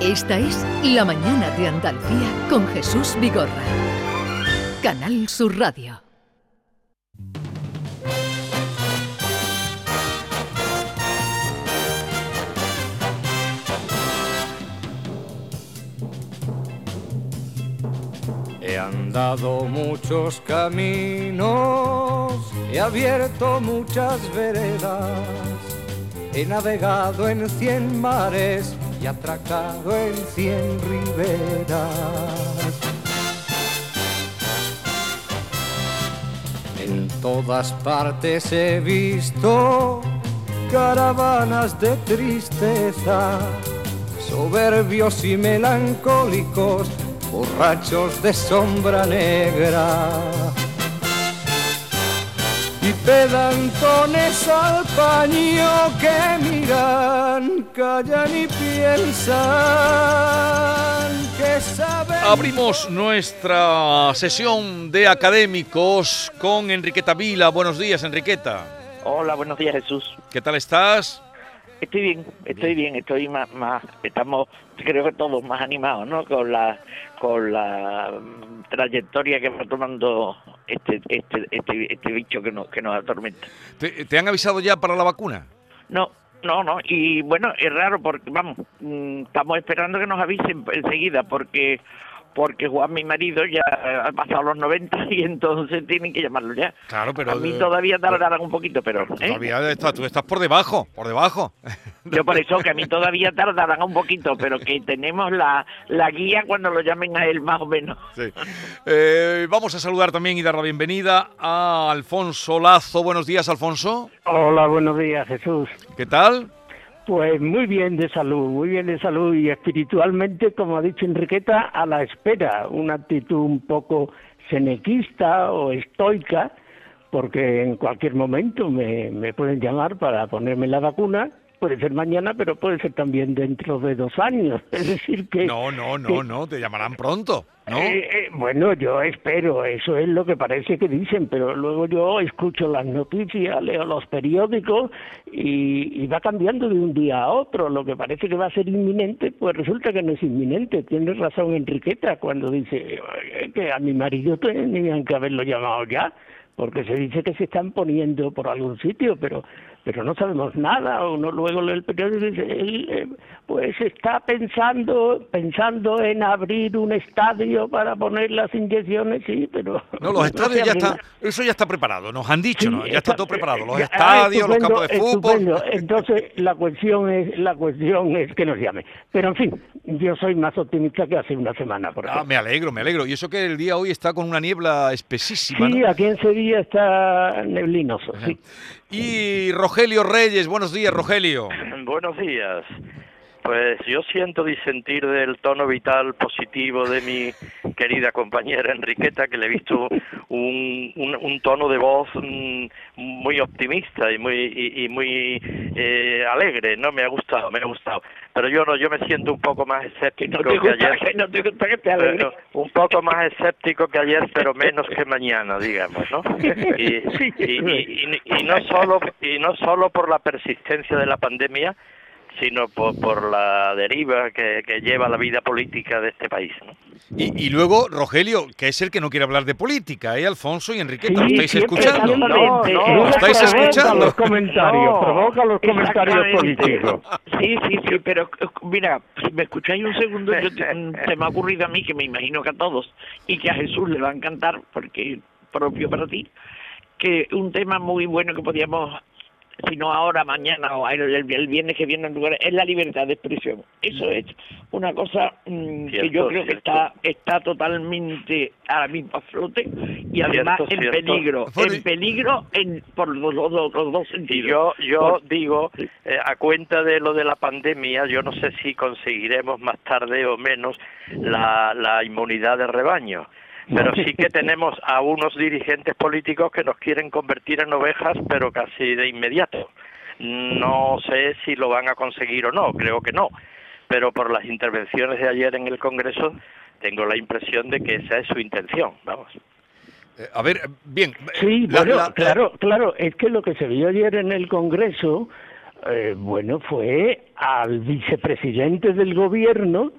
Esta es La Mañana de Andalucía con Jesús Vigorra. Canal Sur Radio. He andado muchos caminos, he abierto muchas veredas, he navegado en cien mares y atracado en cien riberas. En todas partes he visto caravanas de tristeza, soberbios y melancólicos, borrachos de sombra negra y pedantones al paño que miran, callan y piensan que saben. Abrimos nuestra sesión de académicos con Enriqueta Vila. Buenos días, Enriqueta. Hola, buenos días, Jesús. ¿Qué tal estás? Estoy bien, estoy bien, estoy más, más, estamos, creo que todos más animados, ¿no? Con la, con la mm, trayectoria que va tomando este, este, este, este bicho que nos, que nos atormenta. ¿Te, te han avisado ya para la vacuna? No, no, no, y bueno, es raro porque, vamos, mm, estamos esperando que nos avisen enseguida porque porque Juan, mi marido, ya ha pasado los 90 y entonces tienen que llamarlo ya. Claro, pero... A mí todavía tardarán un poquito, pero... ¿eh? Todavía estás, tú estás por debajo, por debajo. Yo por eso que a mí todavía tardarán un poquito, pero que tenemos la, la guía cuando lo llamen a él más o menos. Sí. Eh, vamos a saludar también y dar la bienvenida a Alfonso Lazo. Buenos días, Alfonso. Hola, buenos días, Jesús. ¿Qué tal? Pues muy bien de salud, muy bien de salud y espiritualmente, como ha dicho Enriqueta, a la espera, una actitud un poco senequista o estoica, porque en cualquier momento me, me pueden llamar para ponerme la vacuna, puede ser mañana, pero puede ser también dentro de dos años. Es decir que... No, no, no, que- no, te llamarán pronto, ¿no? Eh, eh, bueno, yo espero, eso es lo que parece que dicen, pero luego yo escucho las noticias, leo los periódicos y, y va cambiando de un día a otro. Lo que parece que va a ser inminente, pues resulta que no es inminente. Tiene razón Enriqueta cuando dice "Oye, que a mi marido tenían que haberlo llamado ya, porque se dice que se están poniendo por algún sitio, pero pero no sabemos nada. Uno luego lee el periódico y dice, él, eh, pues está pensando pensando en abrir un estadio para poner las inyecciones, sí, pero... No, los estadios ya nada. eso ya está preparado, nos han dicho, Sí, ¿no? Ya está todo preparado, los ya- estadios, ah, los campos de fútbol. Entonces la cuestión es la cuestión es que nos llame. Pero en fin, yo soy más optimista que hace una semana, por Ah, me alegro, me alegro. Y eso que el día hoy está con una niebla espesísima, Sí, ¿no? aquí en Sevilla está neblinoso, sí. Y Rogelio Reyes, buenos días, Rogelio. Buenos días. Pues yo siento disentir del tono vital positivo de mi querida compañera Enriqueta, que le he visto un, un, un tono de voz mm, muy optimista y muy y, y muy eh, alegre, ¿no? Me ha gustado, me ha gustado. Pero yo no, yo me siento un poco más escéptico no te que ayer. que no te gusta que te alegre. Bueno, un poco más escéptico que ayer, pero menos que mañana, digamos, ¿no? Y, y- y- y no solo y no solo por la persistencia de la pandemia, sino por, por la deriva que, que lleva la vida política de este país, ¿no? Y, y luego Rogelio, que es el que no quiere hablar de política, ¿eh? Alfonso y Enriqueta, ¿lo Sí, estáis siempre, escuchando? No, no, Ella ¿estáis provoca escuchando? los comentarios, No, provoca los comentarios políticos. Sí, sí, sí, pero mira, si me escucháis un segundo, yo te- se me ha ocurrido a mí, que me imagino que a todos, y que a Jesús le va a encantar, porque es propio para ti, que un tema muy bueno que podíamos, si no ahora, mañana o el, el- el viernes que viene en lugar, es la libertad de expresión. Eso es una cosa mm, que yo creo que está está totalmente ahora mismo a flote y además Cierto, en cierto. peligro, en peligro en, por los, los- los- los dos Y sentidos. yo, yo Por- digo, eh, a cuenta de lo de la pandemia, yo no sé si conseguiremos más tarde o menos la, la inmunidad de rebaño. Pero sí que tenemos a unos dirigentes políticos que nos quieren convertir en ovejas, pero casi de inmediato. No sé si lo van a conseguir o no, creo que no. Pero por las intervenciones de ayer en el Congreso, tengo la impresión de que esa es su intención, vamos. Eh, a ver, bien. eh, Sí, la- bueno, la- claro, claro, es que lo que se vio ayer en el Congreso eh, bueno, fue al vicepresidente del gobierno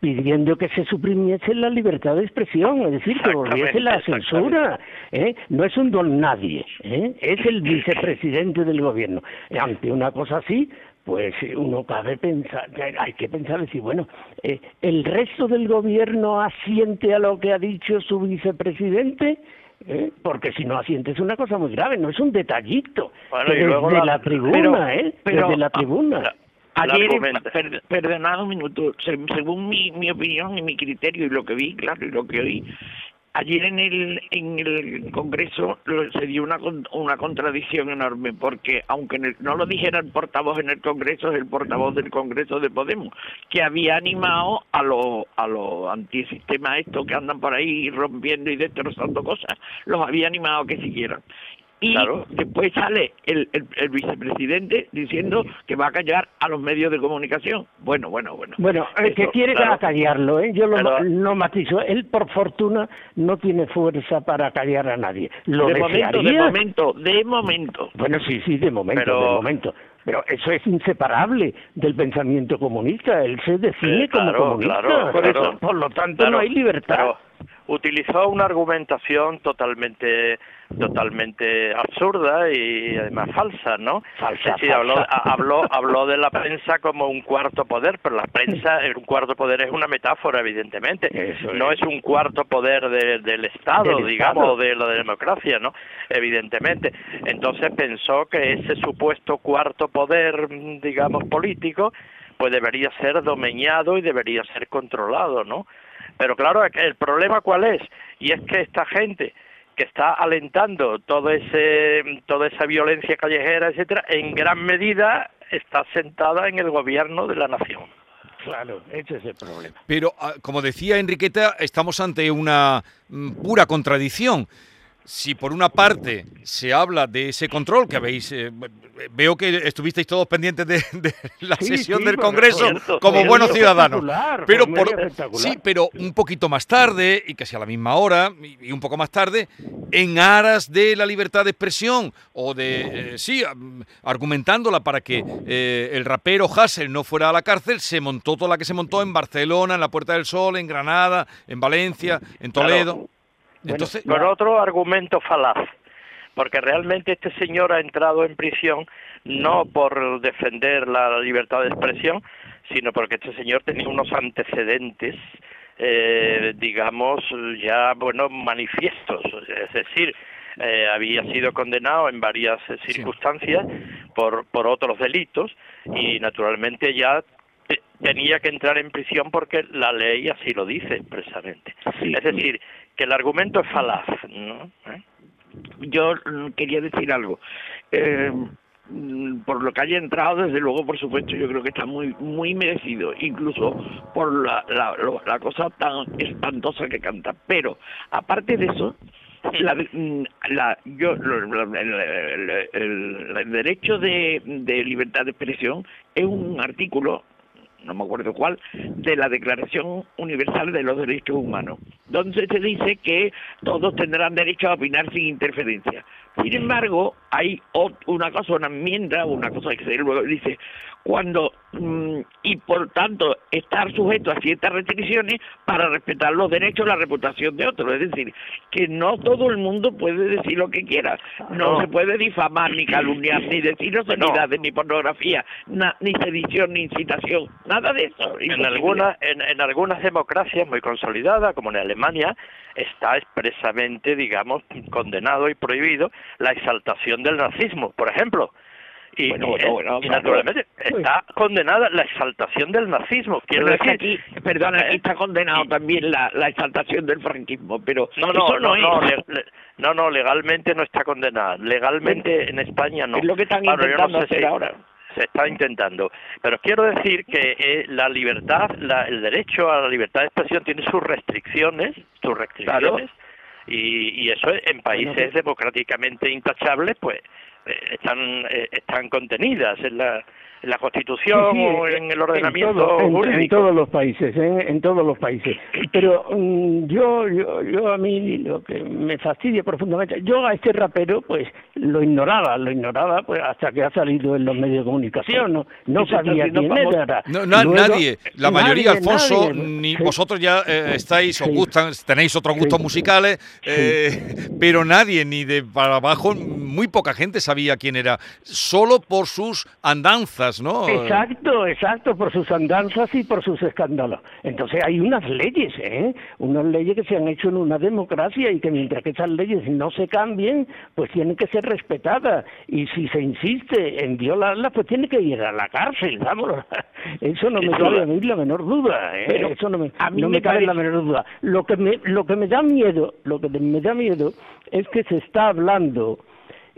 pidiendo que se suprimiese la libertad de expresión, es decir, que volviese la censura. ¿eh? No es un don nadie, ¿eh? es el vicepresidente del gobierno. Ante una cosa así, pues uno cabe pensar, hay que pensar, decir, bueno, eh, ¿el resto del gobierno asiente a lo que ha dicho su vicepresidente? ¿Eh? porque si no asiente es una cosa muy grave, no es un detallito. Bueno, y desde luego la, la- tribuna, ¿eh? pero- desde la tribuna. La- Ayer, per- perdonad un minuto, se- según mi, mi opinión y mi criterio y lo que vi, claro, y lo que oí, ayer en el, en el Congreso se dio una, una contradicción enorme, porque aunque el- no lo dijera el portavoz en el Congreso, es el portavoz del Congreso de Podemos, que había animado a los a los antisistemas estos que andan por ahí rompiendo y destrozando cosas, los había animado a que siguieran. Y Claro. después sale el, el, el vicepresidente diciendo que va a callar a los medios de comunicación. Bueno, bueno, bueno. Bueno, el que quiere claro. acallarlo, ¿eh? yo lo, no matizo. Él, por fortuna, no tiene fuerza para callar a nadie. Lo de momento, de desearía. momento, de momento. Bueno, sí, sí, de momento, Pero- de momento. Pero eso es inseparable del pensamiento comunista. Él se define Eh, como comunista. claro, por, claro. eso, por lo tanto, no hay libertad. Utilizó una argumentación totalmente totalmente absurda y además falsa, ¿no? Falsa, Es decir, habló, habló, habló de la prensa como un cuarto poder, pero la prensa, un cuarto poder es una metáfora, evidentemente. Eso no es un cuarto poder de- del Estado, Del digamos, Estado. de la democracia, ¿no? Evidentemente. Entonces pensó que ese supuesto cuarto poder, digamos, político, pues debería ser domeñado y debería ser controlado, ¿no? Pero claro, el problema cuál es, y es que esta gente que está alentando todo ese, toda esa violencia callejera, etcétera, en gran medida está sentada en el gobierno de la nación. Claro, ese es el problema. Pero, ah, como decía Enriqueta, estamos ante una mm, pura contradicción. Si por una parte se habla de ese control que habéis, eh, veo que estuvisteis todos pendientes de, de la Sí, sesión sí, del Congreso cierto, como buenos ciudadanos. Pero por, sí, pero un poquito más tarde y casi a la misma hora y y un poco más tarde, en aras de la libertad de expresión o de eh, sí, argumentándola para que eh, el rapero Hassel no fuera a la cárcel, se montó toda la que se montó en Barcelona, en la Puerta del Sol, en Granada, en Valencia, en Claro. Entonces, Con otro argumento falaz, porque realmente este señor ha entrado en prisión no por defender la libertad de expresión, sino porque este señor tenía unos antecedentes, eh, digamos, ya, bueno, manifiestos, es decir, eh, había sido condenado en varias eh, circunstancias por, por otros delitos y naturalmente ya te- tenía que entrar en prisión porque la ley así lo dice expresamente. Sí. Es decir, que el argumento es falaz, ¿no? ¿Eh? Yo quería decir algo. Eh, por lo que haya entrado, desde luego, por supuesto, yo creo que está muy muy merecido, incluso por la, la, la cosa tan espantosa que canta. Pero, aparte de eso, la, mm, la, yo, lo- el, el- el- el derecho de, de libertad de expresión es un artículo no me acuerdo cuál, de la Declaración Universal de los Derechos Humanos, donde se dice que todos tendrán derecho a opinar sin interferencia. Sin embargo, hay una cosa, una enmienda, una cosa que se luego dice, cuando, mm, y por tanto, estar sujeto a ciertas restricciones para respetar los derechos y la reputación de otros. Es decir, que no todo el mundo puede decir lo que quiera. No, No. se puede difamar, ni calumniar, ni decir obscenidades, ni pornografía, na- ni sedición, ni incitación. Nada de eso. En, Imposible. alguna, en, en algunas democracias muy consolidadas, como en Alemania, está expresamente, digamos, condenado y prohibido la exaltación del nazismo, por ejemplo. Y, Bueno, bueno, bueno, y naturalmente está condenada la exaltación del nazismo. Quiero Pero es que decir, aquí, perdona, aquí está condenado también la, la exaltación del franquismo, pero no, no, eso no, no, es. le- no, no, legalmente no está condenada. Legalmente en España no. Es lo que están yo no intentando sé hacer si- ahora. Se está intentando. Pero quiero decir que eh, la libertad, la- el derecho a la libertad de expresión tiene sus restricciones, sus restricciones, y, y eso en países democráticamente intachables, pues eh, están eh, están contenidas en la en la Constitución Sí, sí, o en el ordenamiento todo- en- en, todos los países, en, en todos los países. Pero mm, yo, yo, yo a mí lo que me fastidia profundamente, yo a este rapero pues lo ignoraba, lo ignoraba pues hasta que ha salido en los medios de comunicación, no, no sabía quién famoso. era. No, na- Luego- nadie, la mayoría, nadie, Alfonso, nadie. ni Sí. vosotros ya eh, estáis, os gustan, tenéis otros gustos Sí. musicales, eh, pero nadie, ni de para abajo, muy poca gente sabía quién era, solo por sus andanzas, ¿no? Exacto, exacto, por sus andanzas y por sus escándalos. Entonces hay unas leyes, ¿eh? Unas leyes que se han hecho en una democracia y que mientras que esas leyes no se cambien, pues tienen que ser respetadas. Y si se insiste en violarlas, pues tiene que ir a la cárcel, vamos. Eso no me cabe a mí la menor duda, ¿eh? Pero Eso no me, a mí no me me cabe la menor duda. Lo que me, lo que me da miedo, lo que me da miedo es que se está hablando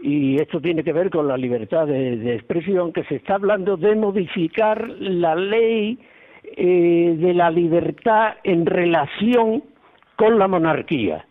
y esto tiene que ver con la libertad de, de expresión, que se está hablando de modificar la ley eh, de la libertad en relación con la monarquía.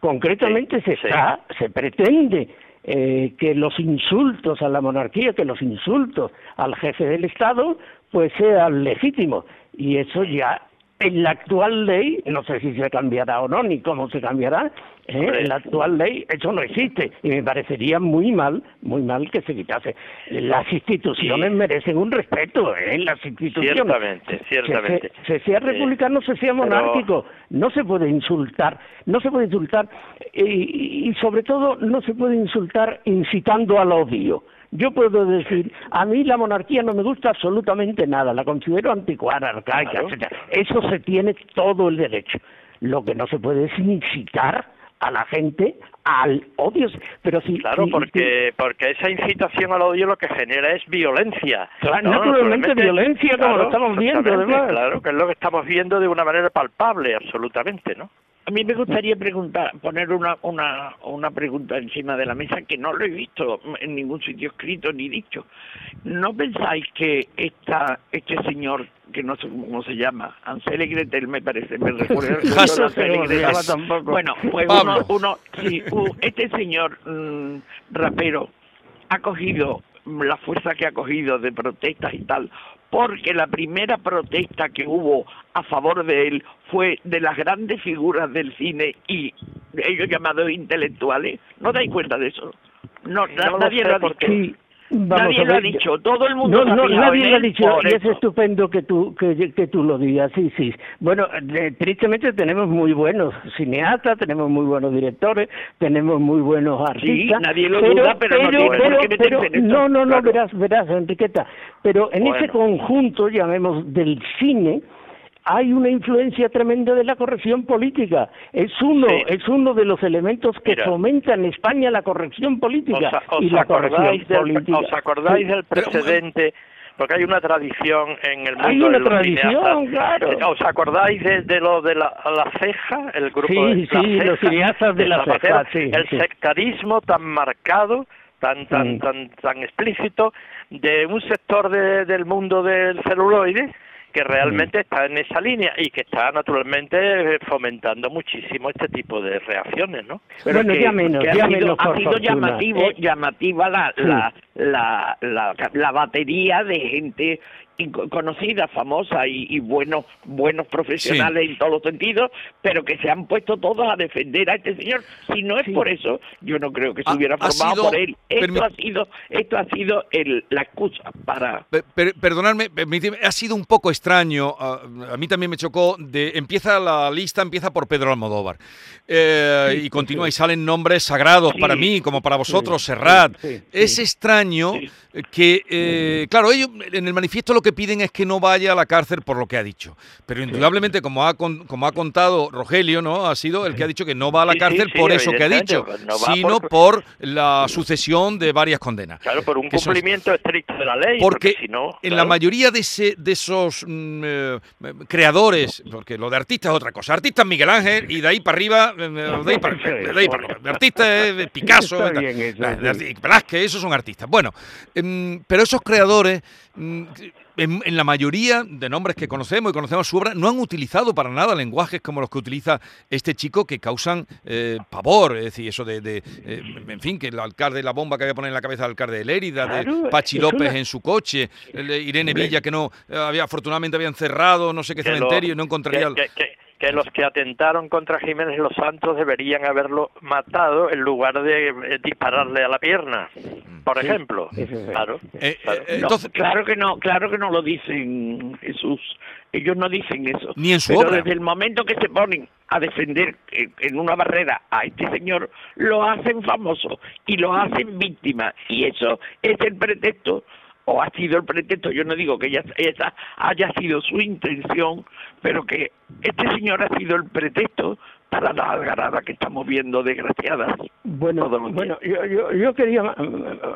Concretamente se sí. está, se pretende eh, que los insultos a la monarquía, que los insultos al jefe del Estado, pues sean legítimos. Y eso ya en la actual ley, no sé si se cambiará o no, ni cómo se cambiará, ¿eh? En la actual ley eso no existe. Y me parecería muy mal, muy mal que se quitase. Las instituciones Sí. merecen un respeto, ¿eh? Las instituciones. Ciertamente, ciertamente. Se, se sea republicano, se sea pero- monárquico, no se puede insultar, no se puede insultar y, y sobre todo no se puede insultar incitando al odio. Yo puedo decir, a mí la monarquía no me gusta absolutamente nada, la considero anticuada, arcaica, Claro. etcétera. Eso se tiene todo el derecho. Lo que no se puede es incitar a la gente al odio. Pero si, Claro, porque porque esa incitación al odio lo que genera es violencia. Claro, ¿no? naturalmente violencia, como lo estamos viendo, además. Claro, que es lo que estamos viendo de una manera palpable, absolutamente, ¿no? A mí me gustaría preguntar, poner una, una, una pregunta encima de la mesa que no lo he visto en ningún sitio escrito ni dicho. ¿No pensáis que esta, este señor, que no sé cómo se llama, Ansel y Gretel me parece, me recuerda No llama tampoco. Bueno, pues Pablo. uno, uno sí, este señor mm, rapero ha cogido la fuerza que ha cogido de protestas y tal, porque la primera protesta que hubo a favor de él fue de las grandes figuras del cine y ellos llamados intelectuales. ¿No dais cuenta de eso? No, na- No lo nadie sé lo porque- vamos Nadie lo ha dicho, todo el mundo No, ha no, fijado nadie lo ha dicho y es estupendo que tú que, que tú lo digas, sí, sí. Bueno, eh, tristemente tenemos muy buenos cineastas, tenemos muy buenos directores, tenemos muy buenos artistas. nadie lo duda, pero no tiene por qué en No, no, no, claro. verás, verás, Enriqueta. Pero en Bueno. ese conjunto, llamemos, del cine, hay una influencia tremenda de la corrección política. Es uno, Sí. es uno de los elementos que Mira. fomenta en España la corrección política ¿Os, os y la corrección acordáis del, política. os acordáis Sí. del precedente? Porque hay una tradición en el mundo Hay una de los tradición, cineastas. claro. Eh, ¿Os acordáis de, de lo de la, la ceja? El grupo Sí, de La sí, los Ceja, cineastas de La? Ceja, sí, El sí. sectarismo tan marcado, tan tan Mm. tan tan explícito de un sector de- del mundo del celuloide que realmente está en esa línea y que está naturalmente fomentando muchísimo este tipo de reacciones, ¿no? Pero Bueno, que- ya menos, que ha ya sido, menos, ha por sido llamativo, Eh, llamativa la, sí. la, la, la, la batería de gente conocida, famosa y, y buenos buenos profesionales en todos los sentidos, pero que se han puesto todos a defender a este señor. Si no es Sí. por eso, yo no creo que se Ha- hubiera formado sido- por él. Esto permi- ha sido esto ha sido el, la excusa para Pe- per- perdonadme, ha sido un poco extraño, a, a mí también me chocó, de, empieza la lista, empieza por Pedro Almodóvar, eh, y continúa y salen nombres sagrados Sí. para mí, como para vosotros, Serrat. sí, sí. Es extraño Sí. que, eh, claro, ellos en el manifiesto lo que piden es que no vaya a la cárcel por lo que ha dicho, pero indudablemente, como ha, como ha contado Rogelio, ¿no? ha sido el que ha dicho que no va a la Sí, sí, cárcel sí, por eso que ha dicho, no sino por- por la sucesión de varias condenas. Claro, por un cumplimiento estricto de la ley, porque, porque, si no... en la mayoría de, ese- de esos mm, eh, creadores, porque lo de artista es otra cosa, artista es Miguel Ángel y de ahí para arriba, eh, de ahí para, de ahí para arriba. De artista es Picasso, Velázquez, esos son artistas. Bueno, em, pero esos creadores mm, en, en, la mayoría de nombres que conocemos y conocemos su obra, no han utilizado para nada lenguajes como los que utiliza este chico que causan eh, pavor. Es decir, eso de, de eh, en fin, que el alcalde, la bomba que había poner en la cabeza del alcalde de Lérida, Claro, de Pachi López una- en su coche, el Irene. Villa que no, eh, había afortunadamente habían cerrado no sé qué Que lo- cementerio y no encontraría... que, que- que- los que atentaron contra Jiménez Los Santos deberían haberlo matado en lugar de eh, dispararle a la pierna, por Sí, ejemplo. Claro. Eh, claro. eh, No, entonces, claro que no, claro que no lo dicen Jesús. Ellos no dicen eso. Ni en su Pero obra. desde el momento que se ponen a defender en, en una barrera a este señor, lo hacen famoso y lo hacen víctima. Y eso es el pretexto, o ha sido el pretexto, yo no digo que ella- esa haya sido su intención, pero que este señor ha sido el pretexto para la algarada que estamos viendo desgraciadas. Bueno, bueno, yo, yo, yo quería ma-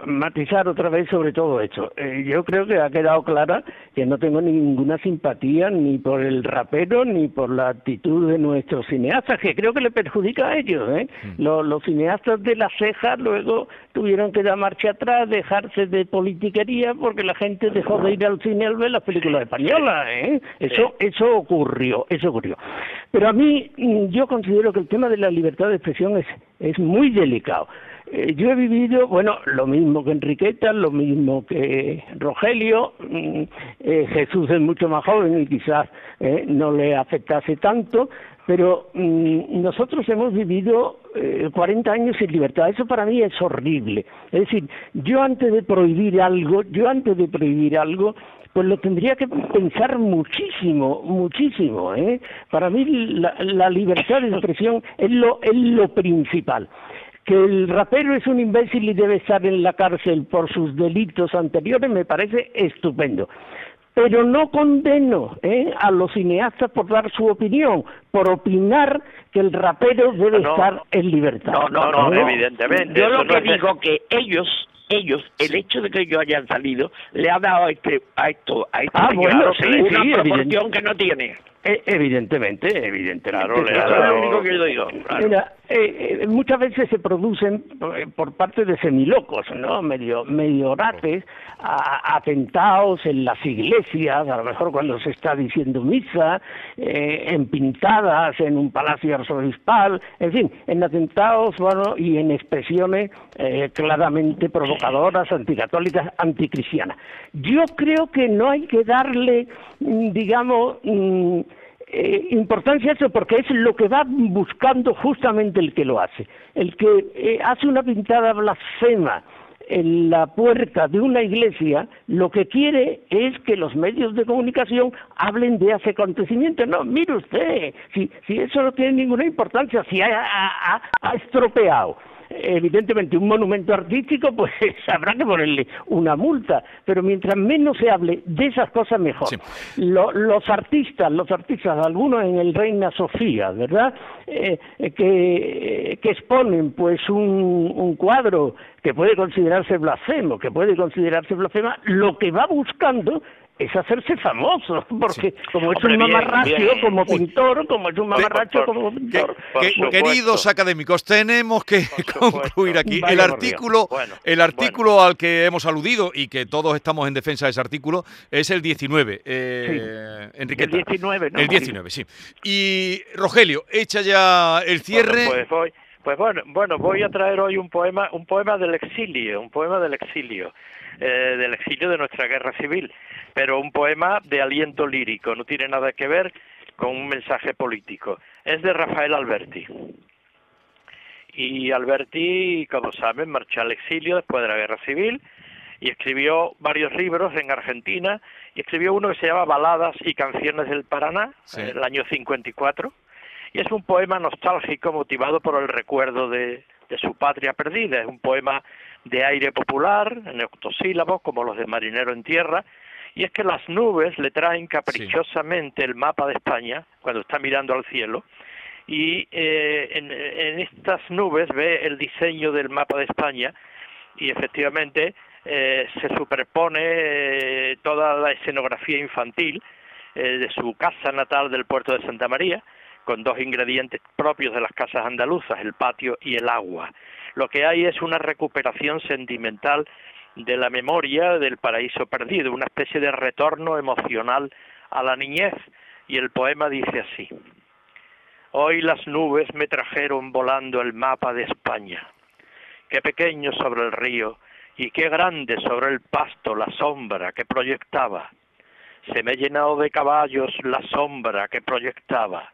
matizar otra vez sobre todo esto. Eh, yo creo que ha quedado clara que no tengo ninguna simpatía ni por el rapero ni por la actitud de nuestros cineastas, que creo que le perjudica a ellos. ¿eh? Los, los cineastas de las cejas luego tuvieron que dar marcha atrás, dejarse de politiquería porque la gente dejó de ir al cine al ver las películas españolas. ¿eh? Eso, eso ocurrió, eso ocurrió. Pero a mí, mm, yo considero que el tema de la libertad de expresión es, es muy delicado. Eh, yo he vivido, bueno, lo mismo que Enriqueta, lo mismo que Rogelio. mm, eh, Jesús es mucho más joven y quizás eh, no le afectase tanto, pero mm, nosotros hemos vivido eh, 40 años sin libertad. Eso para mí es horrible. Es decir, yo antes de prohibir algo, yo antes de prohibir algo, pues lo tendría que pensar muchísimo, muchísimo. ¿eh? Para mí la, la libertad de expresión es lo, es lo principal. Que el rapero es un imbécil y debe estar en la cárcel por sus delitos anteriores me parece estupendo. Pero no condeno ¿eh? a los cineastas por dar su opinión, por opinar que el rapero debe No. estar en libertad. No, no, No, no, no, evidentemente, Yo lo no que es digo que ellos, ellos, el hecho de que ellos hayan salido, le ha dado a este, a esto, a este Ah, señor bueno, sí, una sí, proporción evidente. que no tiene. Eh, evidentemente, evidentemente. Claro, le ha Eso es dado- lo único que yo digo. claro. Mira, eh, eh, muchas veces se producen eh, por parte de semilocos, ¿no? Medio, medio orates, a- atentados en las iglesias, a lo mejor cuando se está diciendo misa, en pintadas en un palacio arzobispal, en fin, en atentados, bueno, y en expresiones claramente provocadoras, anticatólicas, anticristianas. Yo creo que no hay que darle, mm, digamos, mm, eh, importancia eso porque es lo que va buscando justamente el que lo hace. El que eh, hace una pintada blasfema en la puerta de una iglesia, lo que quiere es que los medios de comunicación hablen de ese acontecimiento. No, mire usted, si, si eso no tiene ninguna importancia, si ha estropeado evidentemente un monumento artístico, pues habrá que ponerle una multa, pero mientras menos se hable de esas cosas mejor. Sí. Lo- los artistas, los artistas, algunos en el Reina Sofía, ¿verdad? Eh, eh, que, que exponen pues un, un cuadro que puede considerarse blasfemo, que puede considerarse blasfema, lo que va buscando es hacerse famoso, porque como es Hombre, un mamarracho bien. como pintor, como es un mamarracho como pintor, que- queridos académicos, tenemos que concluir aquí. Vaya el artículo, Bueno, el artículo al que hemos aludido y que todos estamos en defensa de ese artículo es el 19. Eh, Enriqueta. El 19, ¿no? El 19, sí. Y Rogelio, echa ya el cierre. Bueno, pues voy, pues bueno, bueno, voy a traer hoy un poema, un poema del exilio, un poema del exilio, eh, del exilio de nuestra guerra civil, pero un poema de aliento lírico, no tiene nada que ver con un mensaje político. Es de Rafael Alberti. Y Alberti, como saben, marchó al exilio después de la guerra civil y escribió varios libros en Argentina y escribió uno que se llama Baladas y canciones del Paraná, Sí. en el año 54 y es un poema nostálgico motivado por el recuerdo de, de su patria perdida. Es un poema de aire popular, en octosílabos, como los de Marinero en Tierra, y es que las nubes le traen caprichosamente el mapa de España cuando está mirando al cielo, y eh, en, en estas nubes ve el diseño del mapa de España, y efectivamente eh, se superpone eh, toda la escenografía infantil eh, de su casa natal del puerto de Santa María, con dos ingredientes propios de las casas andaluzas, el patio y el agua. Lo que hay es una recuperación sentimental de la memoria del paraíso perdido, una especie de retorno emocional a la niñez. Y el poema dice así, Hoy las nubes me trajeron volando el mapa de España. Qué pequeño sobre el río y qué grande sobre el pasto la sombra que proyectaba. Se me llenó de caballos la sombra que proyectaba.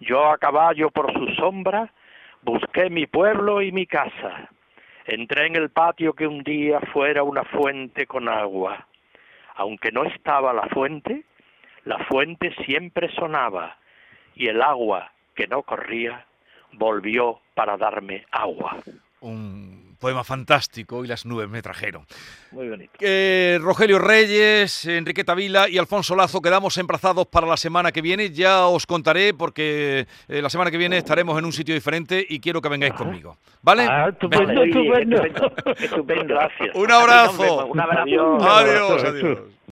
Yo a caballo por su sombra busqué mi pueblo y mi casa. Entré en el patio que un día fuera una fuente con agua. Aunque no estaba la fuente, la fuente siempre sonaba y el agua que no corría volvió para darme agua. Poema fantástico y las nubes me trajeron. Muy bonito. Eh, Rogelio Reyes, Enriqueta Vila y Alfonso Lazo quedamos emplazados para la semana que viene. Ya os contaré porque eh, la semana que viene estaremos en un sitio diferente y quiero que vengáis conmigo. ¿Vale? Ah, estupendo, estupendo. estupendo, estupendo, gracias. Un abrazo. Un abrazo. Adiós, adiós.